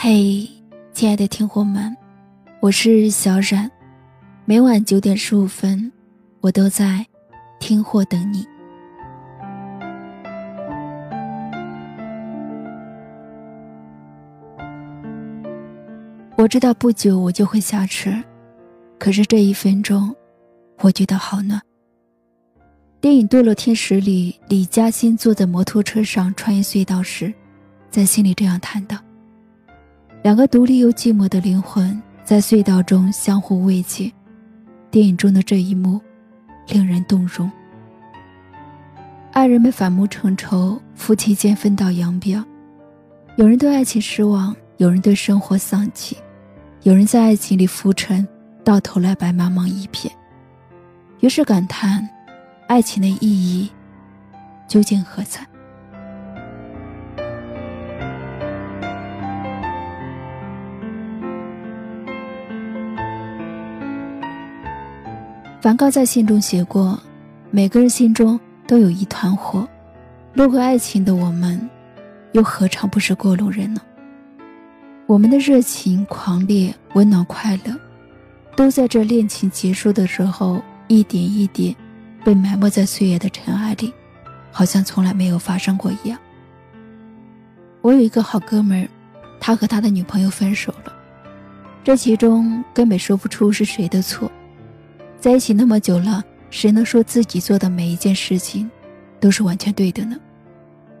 嘿，亲爱的听货们，我是小冉，每晚九点十五分，我都在听货等你。我知道不久我就会下车，可是这一分钟，我觉得好暖。电影《堕落天使》里，李嘉欣坐在摩托车上穿越隧道时，在心里这样谈道。两个独立又寂寞的灵魂在隧道中相互慰藉，电影中的这一幕令人动容。爱人们反目成仇，夫妻间分道扬镳，有人对爱情失望，有人对生活丧气，有人在爱情里浮沉，到头来白茫茫一片。于是感叹，爱情的意义究竟何在？梵高在信中写过：“每个人心中都有一团火，路过爱情的我们，又何尝不是过路人呢？我们的热情、狂烈、温暖、快乐，都在这恋情结束的时候，一点一点被埋没在岁月的尘埃里，好像从来没有发生过一样。”我有一个好哥们，他和他的女朋友分手了，这其中根本说不出是谁的错。在一起那么久了，谁能说自己做的每一件事情都是完全对的呢？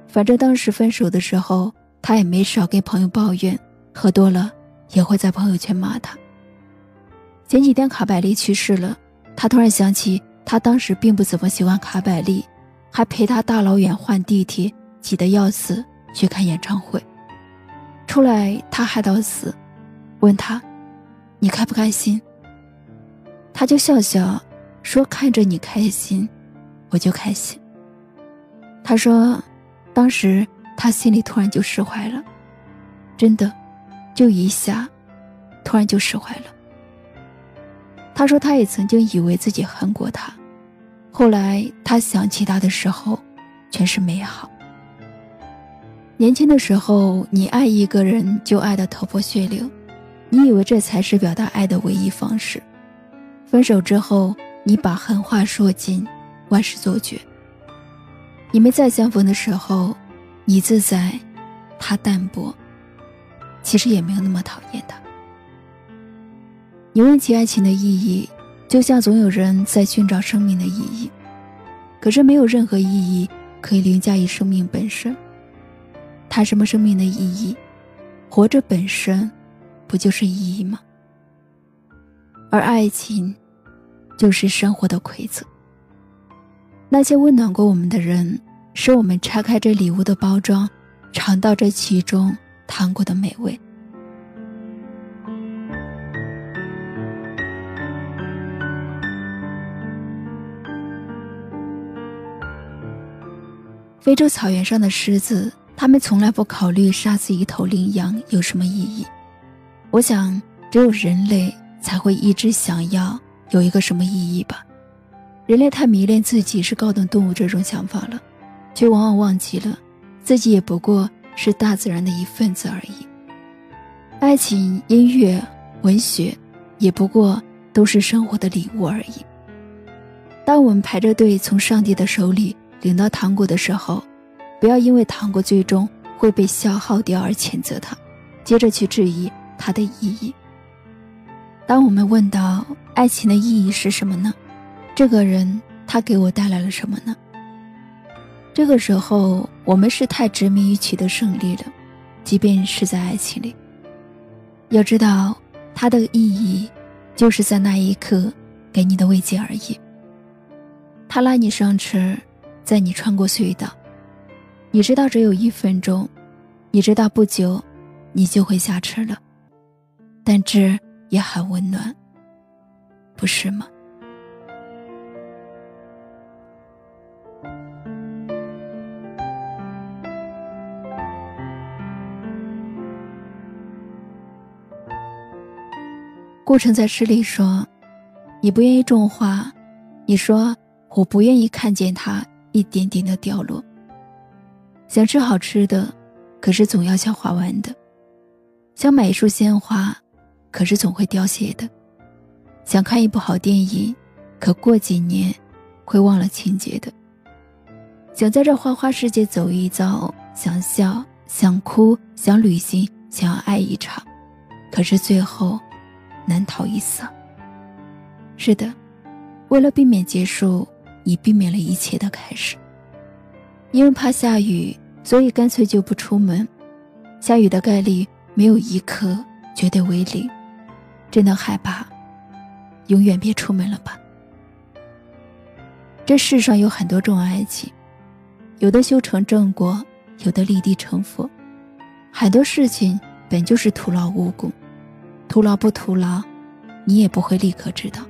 反正当时分手的时候，他也没少跟朋友抱怨，喝多了也会在朋友圈骂他。前几天卡百利去世了，他突然想起他当时并不怎么喜欢卡百利，还陪他大老远换地铁，挤得要死去看演唱会。出来他害到死，问他：“你开不开心？”他就笑笑，说：“看着你开心，我就开心。”他说：“当时他心里突然就释怀了，真的，就一下，突然就释怀了。”他说：“他也曾经以为自己恨过他，后来他想起他的时候，全是美好。年轻的时候，你爱一个人就爱得头破血流，你以为这才是表达爱的唯一方式。”分手之后，你把狠话说尽，万事做绝。你们再相逢的时候，你自在，他淡泊，其实也没有那么讨厌他。你问起爱情的意义，就像总有人在寻找生命的意义，可是没有任何意义可以凌驾于生命本身。谈什么生命的意义？活着本身，不就是意义吗？而爱情，就是生活的馈赠。那些温暖过我们的人，使我们拆开这礼物的包装，尝到这其中糖果的美味。非洲草原上的狮子，他们从来不考虑杀死一头羚羊有什么意义。我想，只有人类。才会一直想要有一个什么意义吧？人类太迷恋自己是高等动物这种想法了，却往往忘记了自己也不过是大自然的一份子而已。爱情、音乐、文学，也不过都是生活的礼物而已。当我们排着队从上帝的手里领到糖果的时候，不要因为糖果最终会被消耗掉而谴责它，接着去质疑它的意义。当我们问到爱情的意义是什么呢？这个人他给我带来了什么呢？这个时候，我们是太执迷于取得胜利了，即便是在爱情里。要知道，它的意义就是在那一刻给你的慰藉而已。他拉你上车，载你穿过隧道，你知道只有一分钟，你知道不久你就会下车了，但这。也很温暖，不是吗？顾城在诗里说：“你不愿意种花，你说我不愿意看见它一点点的掉落。想吃好吃的，可是总要消化完的。”想买一束鲜花，可是总会凋谢的；想看一部好电影，可过几年会忘了情节的；想在这花花世界走一遭，想笑，想哭，想旅行，想要爱一场，可是最后难逃一死。是的，为了避免结束，你避免了一切的开始。因为怕下雨，所以干脆就不出门。下雨的概率没有一刻绝对为零。真的害怕，永远别出门了吧。这世上有很多种爱情，有的修成正果，有的立地成佛。很多事情本就是徒劳无功，徒劳不徒劳，你也不会立刻知道。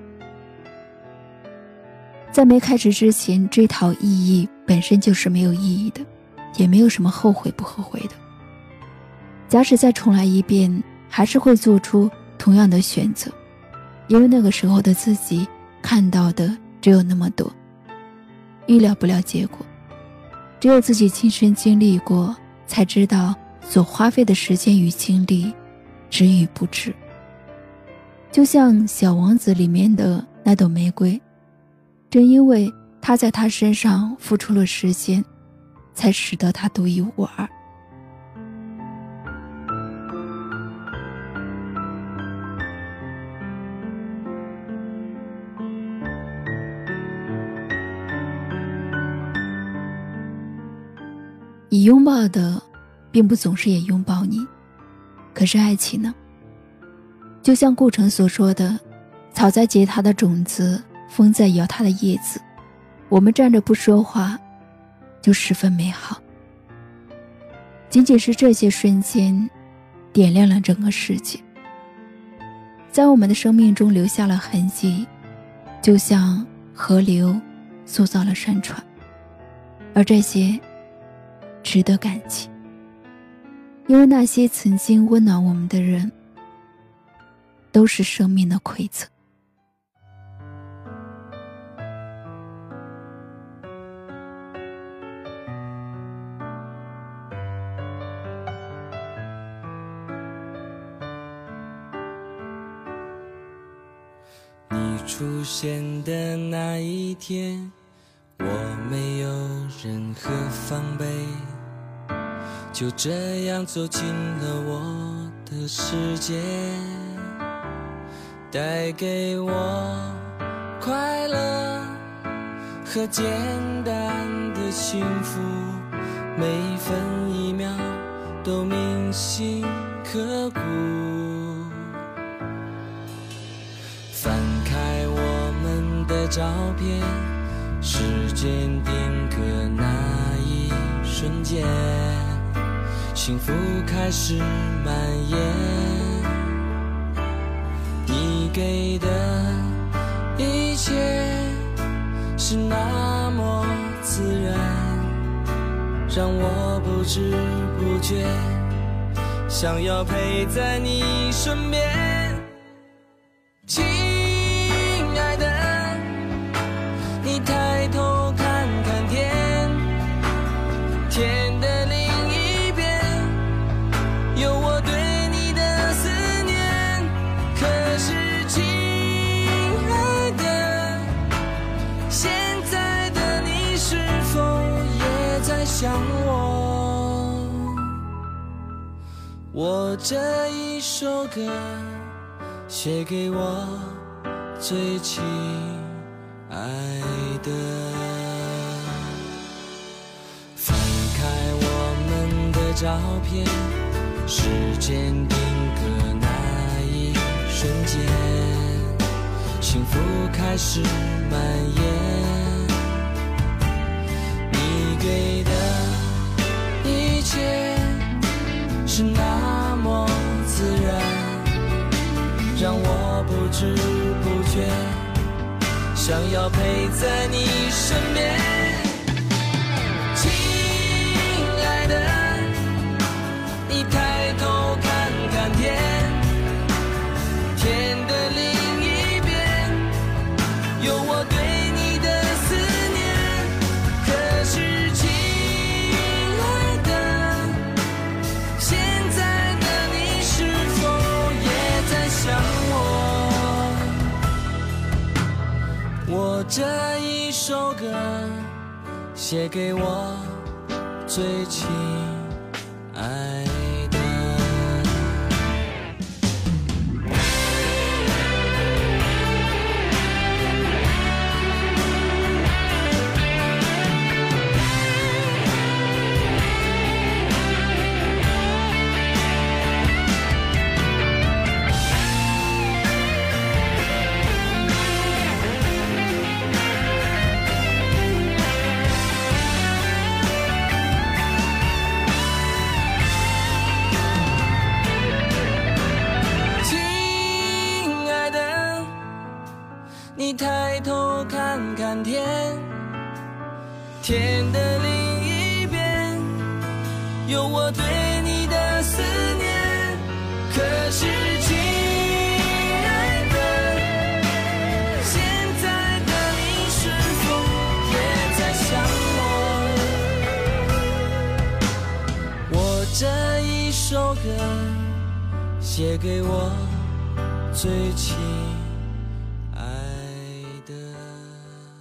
在没开始之前追讨意义本身就是没有意义的，也没有什么后悔不后悔的。假使再重来一遍，还是会做出同样的选择，因为那个时候的自己看到的只有那么多，预料不了结果。只有自己亲身经历过，才知道所花费的时间与精力值与不值。就像《小王子》里面的那朵玫瑰。正因为他在他身上付出了时间，才使得他独一无二。你拥抱的，并不总是也拥抱你，可是爱情呢？就像顾城所说的：“草在结它的种子。”风在摇它的叶子，我们站着不说话，就十分美好。仅仅是这些瞬间，点亮了整个世界，在我们的生命中留下了痕迹，就像河流塑造了山川，而这些值得感激，因为那些曾经温暖我们的人，都是生命的馈赠。你出现的那一天，我没有任何防备，就这样走进了我的世界，带给我快乐和简单的幸福，每一分一秒都铭心刻骨。翻开我们的照片，时间定格那一瞬间，幸福开始蔓延。你给的一切是那么自然，让我不知不觉想要陪在你身边。我这一首歌写给我最亲爱的。翻开我们的照片，时间定格那一瞬间，幸福开始蔓延。不知不觉想要陪在你身边。我这一首歌写给我最亲。你抬头看看天，天的另一边有我对你的思念。可是，亲爱的，现在的你是否也在想我？我这一首歌，写给我最亲。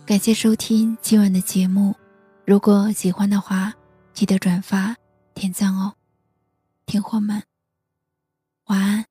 感谢收听今晚的节目，如果喜欢的话，记得转发点赞哦，听货们，晚安。